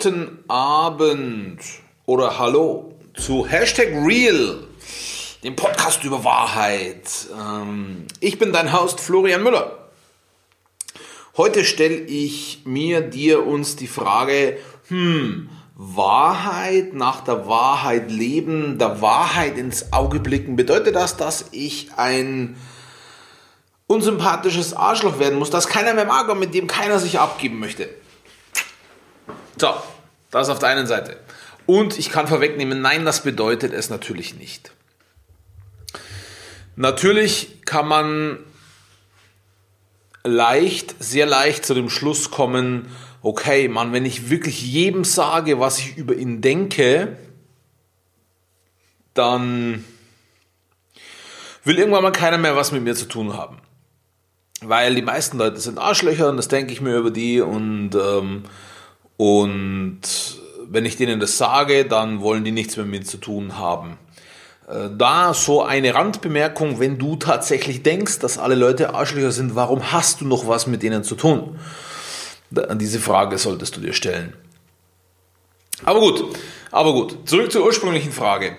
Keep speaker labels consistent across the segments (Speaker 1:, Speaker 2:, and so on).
Speaker 1: Guten Abend oder Hallo zu Hashtag Real, dem Podcast über Wahrheit. Ähm, ich bin dein Host Florian Müller. Heute stelle ich mir, dir, uns die Frage, hm, Wahrheit, nach der Wahrheit leben, der Wahrheit ins Auge blicken, bedeutet das, dass ich ein unsympathisches Arschloch werden muss, das keiner mehr mag und mit dem keiner sich abgeben möchte? So, das auf der einen Seite. Und ich kann vorwegnehmen, nein, das bedeutet es natürlich nicht. Natürlich kann man leicht, sehr leicht zu dem Schluss kommen, okay, Mann, wenn ich wirklich jedem sage, was ich über ihn denke, dann will irgendwann mal keiner mehr was mit mir zu tun haben. Weil die meisten Leute sind Arschlöcher und das denke ich mir über die und, ähm, und wenn ich denen das sage, dann wollen die nichts mehr mit mir zu tun haben. Äh, da so eine Randbemerkung, wenn du tatsächlich denkst, dass alle Leute Arschlöcher sind, warum hast du noch was mit denen zu tun? Diese Frage solltest du dir stellen. Aber gut, aber gut. Zurück zur ursprünglichen Frage.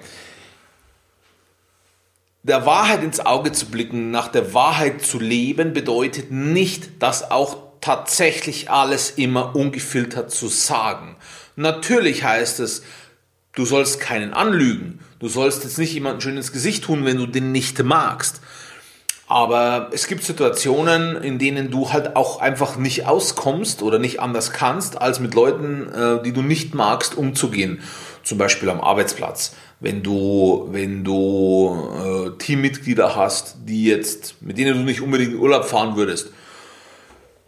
Speaker 1: Der Wahrheit ins Auge zu blicken, nach der Wahrheit zu leben, bedeutet nicht, dass auch tatsächlich alles immer ungefiltert zu sagen. Natürlich heißt es, du sollst keinen anlügen. Du sollst jetzt nicht jemanden schön ins Gesicht tun, wenn du den nicht magst. Aber es gibt Situationen, in denen du halt auch einfach nicht auskommst oder nicht anders kannst, als mit Leuten, äh, die du nicht magst, umzugehen. Zum Beispiel am Arbeitsplatz. Wenn du, wenn du äh, Teammitglieder hast, die jetzt, mit denen du nicht unbedingt in Urlaub fahren würdest,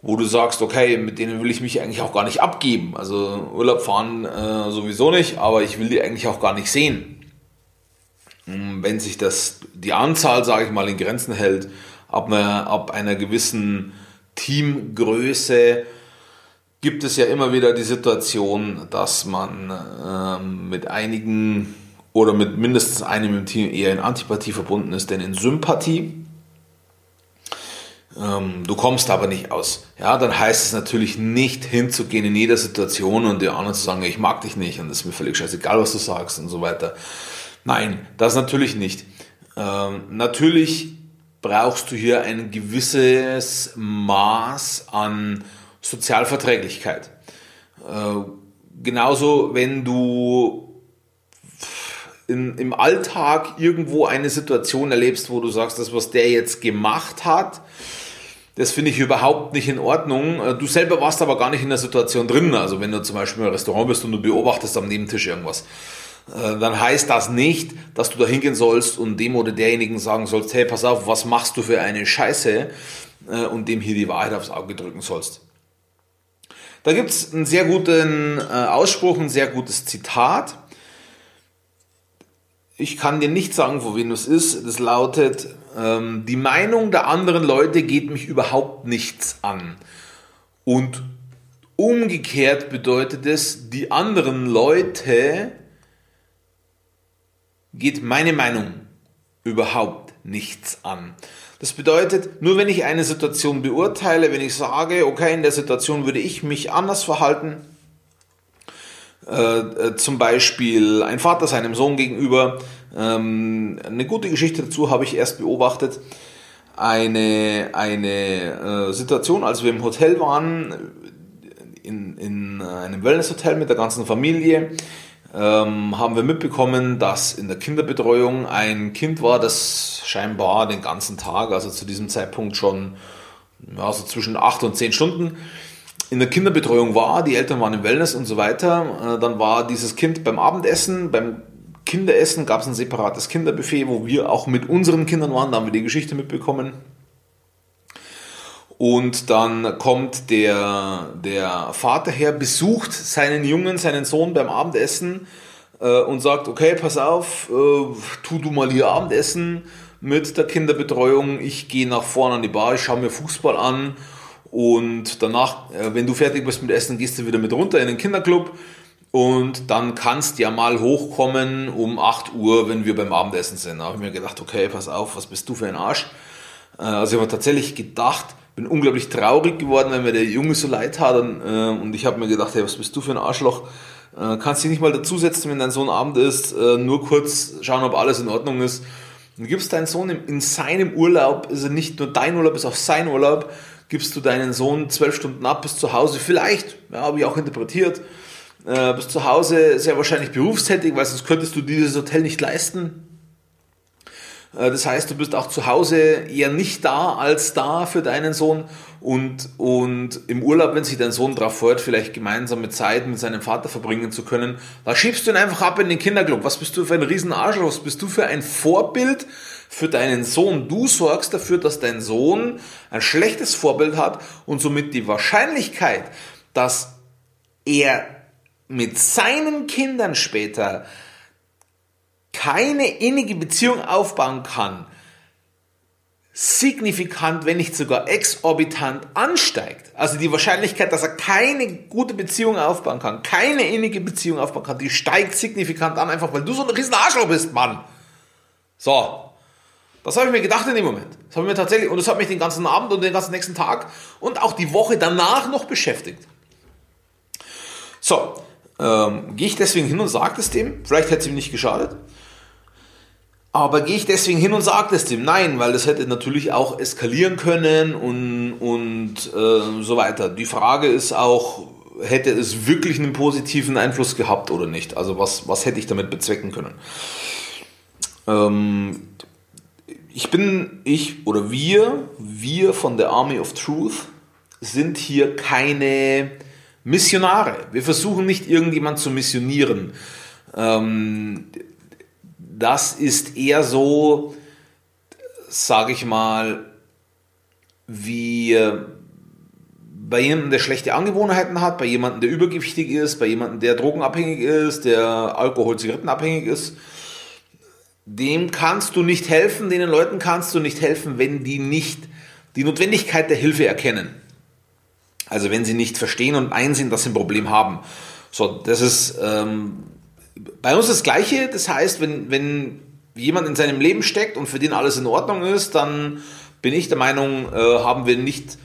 Speaker 1: wo du sagst, okay, mit denen will ich mich eigentlich auch gar nicht abgeben. Also Urlaub fahren äh, sowieso nicht, aber ich will die eigentlich auch gar nicht sehen. Wenn sich das, die Anzahl, sage ich mal, in Grenzen hält, ab einer, ab einer gewissen Teamgröße, gibt es ja immer wieder die Situation, dass man ähm, mit einigen oder mit mindestens einem im Team eher in Antipathie verbunden ist, denn in Sympathie. Ähm, du kommst aber nicht aus. Ja, dann heißt es natürlich nicht hinzugehen in jeder Situation und der anderen zu sagen, ich mag dich nicht und es ist mir völlig scheißegal, was du sagst und so weiter. Nein, das natürlich nicht. Ähm, natürlich brauchst du hier ein gewisses Maß an Sozialverträglichkeit. Äh, genauso, wenn du in, im Alltag irgendwo eine Situation erlebst, wo du sagst, das, was der jetzt gemacht hat, das finde ich überhaupt nicht in Ordnung. Äh, du selber warst aber gar nicht in der Situation drin. Also wenn du zum Beispiel im Restaurant bist und du beobachtest am Nebentisch irgendwas äh, dann heißt das nicht, dass du da hingehen sollst und dem oder derjenigen sagen sollst, hey, pass auf, was machst du für eine Scheiße äh, und dem hier die Wahrheit aufs Auge drücken sollst. Da gibt es einen sehr guten Ausspruch, ein sehr gutes Zitat. Ich kann dir nicht sagen, wo wen es ist. Das lautet, ähm, die Meinung der anderen Leute geht mich überhaupt nichts an. Und umgekehrt bedeutet es, die anderen Leute geht meine Meinung überhaupt nichts an. Das bedeutet, nur wenn ich eine Situation beurteile, wenn ich sage, okay, in der Situation würde ich mich anders verhalten, äh, äh, zum Beispiel ein Vater seinem Sohn gegenüber, ähm, eine gute Geschichte dazu habe ich erst beobachtet, eine, eine äh, Situation, als wir im Hotel waren, in, in einem Wellnesshotel mit der ganzen Familie, ähm, haben wir mitbekommen, dass in der Kinderbetreuung ein Kind war, das scheinbar den ganzen Tag, also zu diesem Zeitpunkt schon ja, zwischen 8 und 10 Stunden in der Kinderbetreuung war. Die Eltern waren im Wellness und so weiter. Äh, dann war dieses Kind beim Abendessen, beim Kinderessen gab es ein separates Kinderbuffet, wo wir auch mit unseren Kindern waren. Da haben wir die Geschichte mitbekommen. Und dann kommt der, der Vater her, besucht seinen Jungen, seinen Sohn beim Abendessen äh, und sagt, okay, pass auf, äh, tu du mal hier Abendessen mit der Kinderbetreuung. Ich gehe nach vorne an die Bar, ich schaue mir Fußball an und danach, äh, wenn du fertig bist mit Essen, gehst du wieder mit runter in den Kinderclub und dann kannst ja mal hochkommen um 8 Uhr, wenn wir beim Abendessen sind. Da habe ich mir gedacht, okay, pass auf, was bist du für ein Arsch? Äh, also ich habe tatsächlich gedacht, bin unglaublich traurig geworden, wenn mir der Junge so leid hat und, äh, ich habe mir gedacht, hey, was bist du für ein Arschloch? Kannst dich nicht mal dazusetzen, wenn dein Sohn Abend ist, nur kurz schauen, ob alles in Ordnung ist. Und gibst deinen Sohn in, in seinem Urlaub, ist er nicht nur dein Urlaub, ist auch sein Urlaub, gibst du deinen Sohn zwölf Stunden ab bis zu Hause, vielleicht, ja, habe ich auch interpretiert, äh, bist zu Hause sehr wahrscheinlich berufstätig, weil sonst könntest du dieses Hotel nicht leisten. Äh, das heißt, du bist auch zu Hause eher nicht da als da für deinen Sohn und, und im Urlaub, wenn sich dein Sohn darauf freut, vielleicht gemeinsame Zeit mit seinem Vater verbringen zu können, da schiebst du ihn einfach ab in den Kinderclub. Was bist du für ein Riesenarschloch? Was bist du für ein Vorbild für deinen Sohn? Du sorgst dafür, dass dein Sohn ein schlechtes Vorbild hat und somit die Wahrscheinlichkeit, dass er mit seinen Kindern später keine innige Beziehung aufbauen kann, signifikant, wenn nicht sogar exorbitant ansteigt. Also die Wahrscheinlichkeit, dass er keine gute Beziehung aufbauen kann, keine innige Beziehung aufbauen kann, die steigt signifikant an, einfach weil du so ein riesen Arschloch bist, Mann. So. Das habe ich mir gedacht in dem Moment. Das habe ich mir tatsächlich, und das hat mich den ganzen Abend und den ganzen nächsten Tag und auch die Woche danach noch beschäftigt. So, ähm, gehe ich deswegen hin und sage es dem, vielleicht hätte es ihm nicht geschadet. Aber gehe ich deswegen hin und sage das dem? Nein, weil das hätte natürlich auch eskalieren können und, und äh, so weiter. Die Frage ist auch, hätte es wirklich einen positiven Einfluss gehabt oder nicht? Also was, was hätte ich damit bezwecken können? Ähm, ich bin, ich oder wir, wir von der Army of Truth sind hier keine Missionare. Wir versuchen nicht irgendjemand zu missionieren. Ähm, das ist eher so, sage ich mal, wie bei jemandem, der schlechte Angewohnheiten hat, bei jemandem, der übergewichtig ist, bei jemandem, der drogenabhängig ist, der Alkohol, Zigarettenabhängig ist. Dem kannst du nicht helfen, denen Leuten kannst du nicht helfen, wenn die nicht die Notwendigkeit der Hilfe erkennen. Also wenn sie nicht verstehen und einsehen, dass sie ein Problem haben. So, das ist ähm, bei uns das Gleiche. Das heißt, wenn, wenn jemand in seinem Leben steckt und für den alles in Ordnung ist, dann bin ich der Meinung, äh, haben wir nicht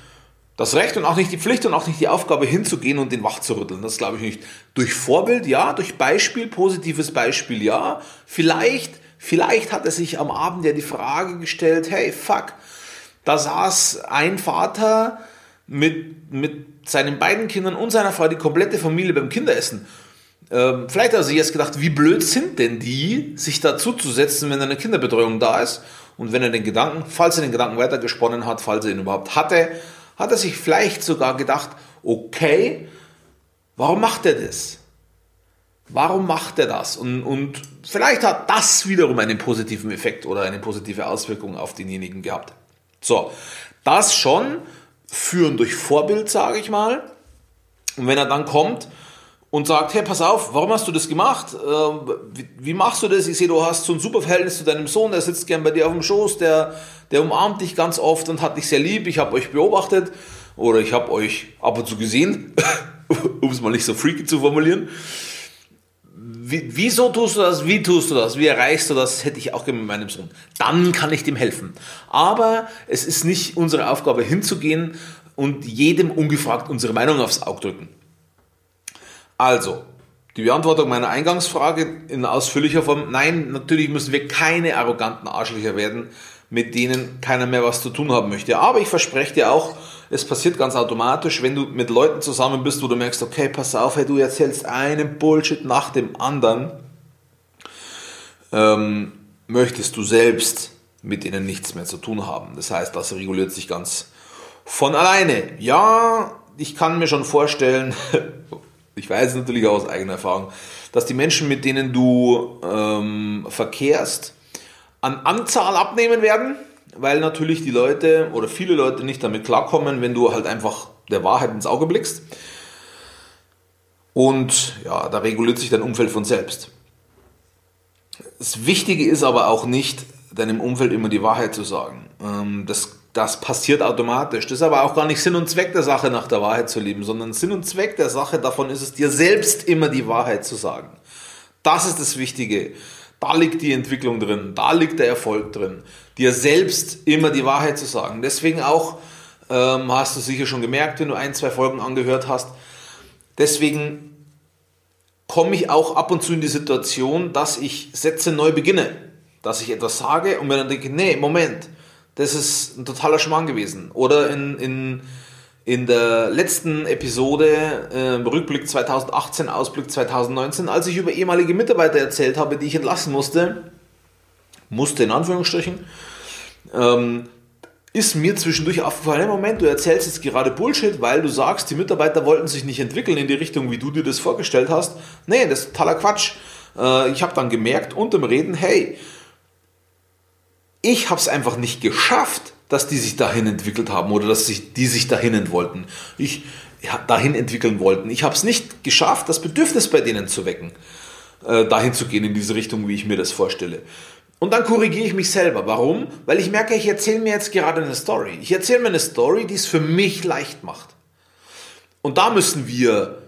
Speaker 1: das Recht und auch nicht die Pflicht und auch nicht die Aufgabe hinzugehen und den wach zu rütteln. Das glaube ich nicht. Durch Vorbild, ja, durch Beispiel, positives Beispiel, ja. Vielleicht, vielleicht hat er sich am Abend ja die Frage gestellt, hey, fuck, da saß ein Vater mit, mit seinen beiden Kindern und seiner Frau, die komplette Familie beim Kinderessen. Ähm, vielleicht hat er sich jetzt gedacht, wie blöd sind denn die, sich dazu zu setzen, wenn eine Kinderbetreuung da ist. Und wenn er den Gedanken, falls er den Gedanken weitergesponnen hat, falls er ihn überhaupt hatte, hat er sich vielleicht sogar gedacht, okay, warum macht er das? Warum macht er das? Und, und vielleicht hat das wiederum einen positiven Effekt oder eine positive Auswirkung auf denjenigen gehabt. So, das schon führen durch Vorbild, sage ich mal. Und wenn er dann kommt und sagt, hey, pass auf, warum hast du das gemacht? Wie, wie, machst du das? Ich sehe, du hast so ein super Verhältnis zu deinem Sohn, der sitzt gern bei dir auf dem Schoß, der, der umarmt dich ganz oft und hat dich sehr lieb. Ich habe euch beobachtet oder ich habe euch ab und zu gesehen, um es mal nicht so freaky zu formulieren. Wie, wieso tust du das? Wie tust du das? Wie erreichst du das? Hätte ich auch gerne mit meinem Sohn. Dann kann ich dem helfen. Aber es ist nicht unsere Aufgabe hinzugehen und jedem ungefragt unsere Meinung aufs Auge drücken. Also, die Beantwortung meiner Eingangsfrage in ausführlicher Form. Nein, natürlich müssen wir keine arroganten Arschlöcher werden, mit denen keiner mehr was zu tun haben möchte. Aber ich verspreche dir auch, es passiert ganz automatisch, wenn du mit Leuten zusammen bist, wo du merkst, okay, pass auf, hey, du erzählst einen Bullshit nach dem anderen, ähm, möchtest du selbst mit denen nichts mehr zu tun haben. Das heißt, das reguliert sich ganz von alleine. Ja, ich kann mir schon vorstellen, ich weiß natürlich auch aus eigener Erfahrung, dass die Menschen, mit denen du ähm, verkehrst, an Anzahl abnehmen werden, weil natürlich die Leute oder viele Leute nicht damit klarkommen, wenn du halt einfach der Wahrheit ins Auge blickst. Und ja, da reguliert sich dein Umfeld von selbst. Das Wichtige ist aber auch nicht, deinem Umfeld immer die Wahrheit zu sagen. Ähm, das das passiert automatisch. Das ist aber auch gar nicht Sinn und Zweck der Sache, nach der Wahrheit zu leben, sondern Sinn und Zweck der Sache davon ist es, dir selbst immer die Wahrheit zu sagen. Das ist das Wichtige. Da liegt die Entwicklung drin, da liegt der Erfolg drin, dir selbst immer die Wahrheit zu sagen. Deswegen auch Ähm, hast du sicher schon gemerkt, wenn du ein, zwei Folgen angehört hast. Deswegen komme ich auch ab und zu in die Situation, dass ich Sätze neu beginne. Dass ich etwas sage und mir dann denke, nee, Moment, das ist ein totaler Schmarrn gewesen. Oder in, in, in der letzten Episode, äh, Rückblick 2018, Ausblick 2019, als ich über ehemalige Mitarbeiter erzählt habe, die ich entlassen musste, musste in Anführungsstrichen, ähm, ist mir zwischendurch aufgefallen, Moment, du erzählst jetzt gerade Bullshit, weil du sagst, die Mitarbeiter wollten sich nicht entwickeln in die Richtung, wie du dir das vorgestellt hast. Nee, das ist totaler Quatsch. Äh, ich habe dann gemerkt unterm Reden, hey, ich habe es einfach nicht geschafft, dass die sich dahin entwickelt haben oder dass sich, die sich dahin wollten. Ich dahin entwickeln wollten. Ich habe es nicht geschafft, das Bedürfnis bei denen zu wecken, äh, dahin zu gehen in diese Richtung, wie ich mir das vorstelle. Und dann korrigiere ich mich selber. Warum? Weil ich merke, ich erzähle mir jetzt gerade eine Story. Ich erzähle mir eine Story, die es für mich leicht macht. Und da müssen wir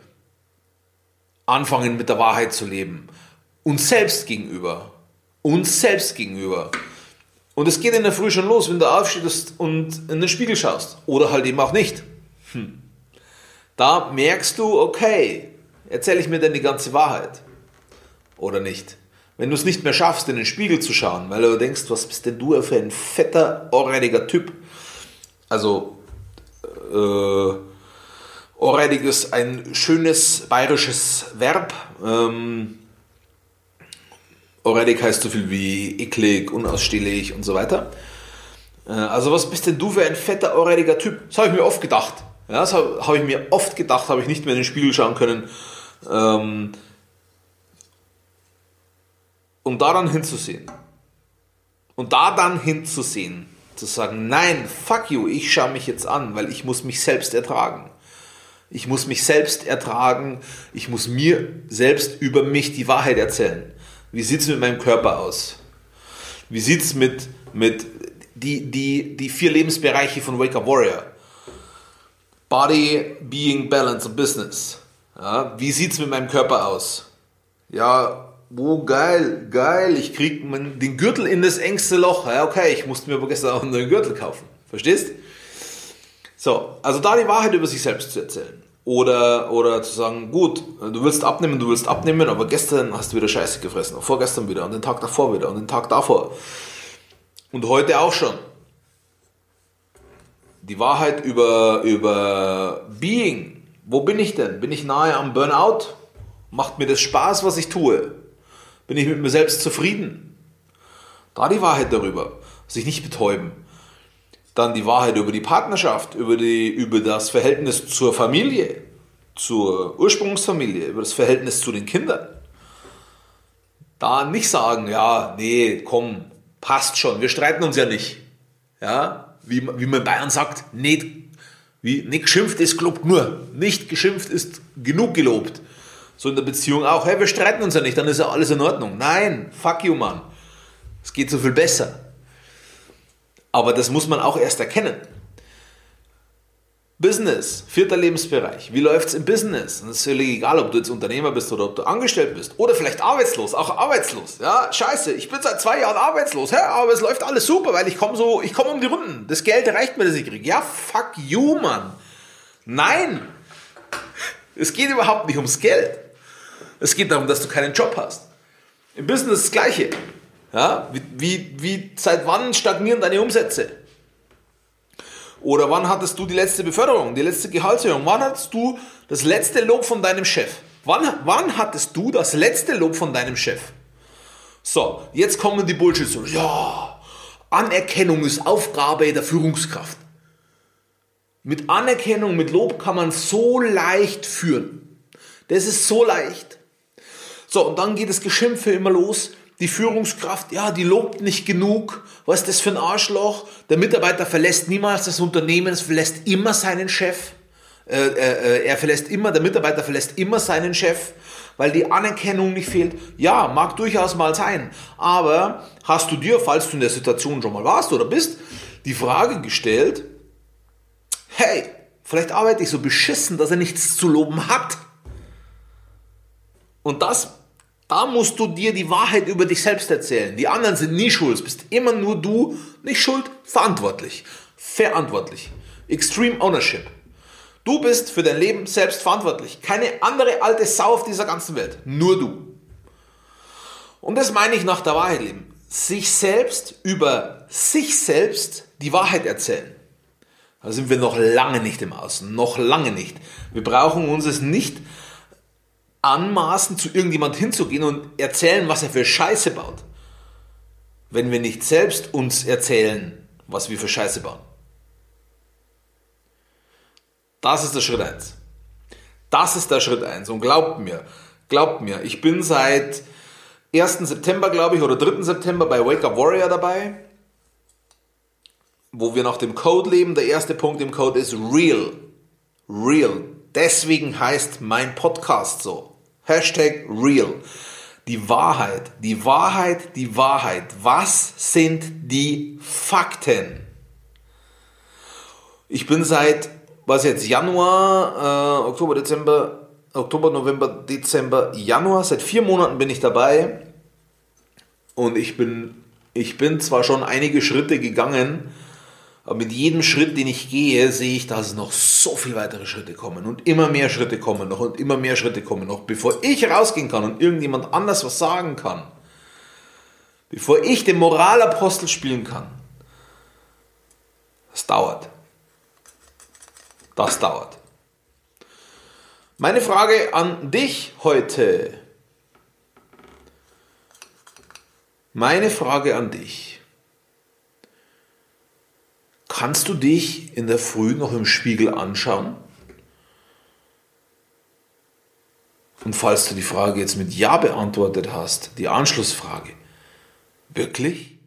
Speaker 1: anfangen, mit der Wahrheit zu leben. Uns selbst gegenüber. Uns selbst gegenüber. Und es geht in der Früh schon los, wenn du aufstehst und in den Spiegel schaust. Oder halt eben auch nicht. Hm. Da merkst du, okay, erzähle ich mir denn die ganze Wahrheit? Oder nicht? Wenn du es nicht mehr schaffst, in den Spiegel zu schauen, weil du denkst, was bist denn du für ein fetter, ohrreidiger Typ? Also, äh, ohrreidig ist ein schönes bayerisches Verb. Ähm, Oredik heißt so viel wie eklig, unausstehlich und so weiter. Äh, also was bist denn du für ein fetter, orediger Typ? Das habe ich mir oft gedacht. Ja, das habe ich mir oft gedacht, habe ich nicht mehr in den Spiegel schauen können. Ähm, um daran hinzusehen. Und da dann hinzusehen, zu sagen, nein, fuck you, ich schaue mich jetzt an, weil ich muss mich selbst ertragen. Ich muss mich selbst ertragen, ich muss mir selbst über mich die Wahrheit erzählen. Wie sieht es mit meinem Körper aus? Wie sieht es mit, mit die, die, die vier Lebensbereiche von Wake Up Warrior? Body, Being, Balance und Business. Ja, wie sieht es mit meinem Körper aus? Ja, oh geil, geil, ich krieg den Gürtel in das engste Loch. Ja, okay, ich musste mir aber gestern auch einen neuen Gürtel kaufen. Verstehst? So, also da die Wahrheit über sich selbst zu erzählen. Oder, oder zu sagen, gut, du willst abnehmen, du willst abnehmen, aber gestern hast du wieder Scheiße gefressen, und vorgestern wieder und den Tag davor wieder und den Tag davor. Und heute auch schon. Die Wahrheit über, über Being. Wo bin ich denn? Bin ich nahe am Burnout? Macht mir das Spaß, was ich tue? Bin ich mit mir selbst zufrieden? Da die Wahrheit darüber. Sich nicht betäuben. Dann die Wahrheit über die Partnerschaft, über, die, über das Verhältnis zur Familie, zur Ursprungsfamilie, über das Verhältnis zu den Kindern. Da nicht sagen, ja, nee, komm, passt schon, wir streiten uns ja nicht. Ja, wie, wie man in Bayern sagt, nicht, wie, nicht geschimpft ist gelobt nur. Nicht geschimpft ist genug gelobt. So in der Beziehung auch, hey, wir streiten uns ja nicht, dann ist ja alles in Ordnung. Nein, fuck you, Mann. Es geht so viel besser. Aber das muss man auch erst erkennen. Business, vierter Lebensbereich. Wie läuft es im Business? Und es ist völlig egal, ob du jetzt Unternehmer bist oder ob du angestellt bist. Oder vielleicht arbeitslos, auch arbeitslos. Ja, scheiße, ich bin seit zwei Jahren arbeitslos, ja, aber es läuft alles super, weil ich komme so, ich komme um die Runden. Das Geld reicht mir, das ich kriege. Ja, fuck you, Mann. Nein. Es geht überhaupt nicht ums Geld. Es geht darum, dass du keinen Job hast. Im Business das Gleiche. Ja, wie, wie, wie, seit wann stagnieren deine Umsätze? Oder wann hattest du die letzte Beförderung, die letzte Gehaltserhöhung? Wann hattest du das letzte Lob von deinem Chef? Wann, wann hattest du das letzte Lob von deinem Chef? So, jetzt kommen die Bullshit so. Ja, Anerkennung ist Aufgabe der Führungskraft. Mit Anerkennung, mit Lob kann man so leicht führen. Das ist so leicht. So, und dann geht das Geschimpfe immer los die Führungskraft, ja, die lobt nicht genug. Was ist das für ein Arschloch? Der Mitarbeiter verlässt niemals das Unternehmen, es verlässt immer seinen Chef. Äh, äh, er verlässt immer, der Mitarbeiter verlässt immer seinen Chef, weil die Anerkennung nicht fehlt. Ja, mag durchaus mal sein. Aber hast du dir, falls du in der Situation schon mal warst oder bist, die Frage gestellt, hey, vielleicht arbeite ich so beschissen, dass er nichts zu loben hat. Und das da musst du dir die Wahrheit über dich selbst erzählen. Die anderen sind nie schuld. Es bist immer nur du, nicht schuld, verantwortlich. Verantwortlich. Extreme Ownership. Du bist für dein Leben selbst verantwortlich. Keine andere alte Sau auf dieser ganzen Welt. Nur du. Und das meine ich nach der Wahrheit leben. Sich selbst über sich selbst die Wahrheit erzählen. Da sind wir noch lange nicht im Außen. Noch lange nicht. Wir brauchen uns es nicht anmaßen, zu irgendjemand hinzugehen und erzählen, was er für Scheiße baut. Wenn wir nicht selbst uns erzählen, was wir für Scheiße bauen. Das ist der Schritt 1. Das ist der Schritt 1. Und glaubt mir, glaubt mir, ich bin seit 1. September, glaube ich, oder 3. September bei Wake Up Warrior dabei, wo wir nach dem Code leben. Der erste Punkt im Code ist Real. Real. Deswegen heißt mein Podcast so. Hashtag Real. Die Wahrheit, die Wahrheit, die Wahrheit. Was sind die Fakten? Ich bin seit, was jetzt, Januar, äh, Oktober, Dezember, Oktober, November, Dezember, Januar, seit vier Monaten bin ich dabei und ich bin, ich bin zwar schon einige Schritte gegangen, mit jedem Schritt, den ich gehe, sehe ich, dass noch so viele weitere Schritte kommen und immer mehr Schritte kommen noch und immer mehr Schritte kommen noch, bevor ich rausgehen kann und irgendjemand anders was sagen kann. Bevor ich den Moralapostel spielen kann. Das dauert. Das dauert. Meine Frage an dich heute. Meine Frage an dich. Kannst du dich in der Früh noch im Spiegel anschauen? Und falls du die Frage jetzt mit Ja beantwortet hast, die Anschlussfrage, wirklich?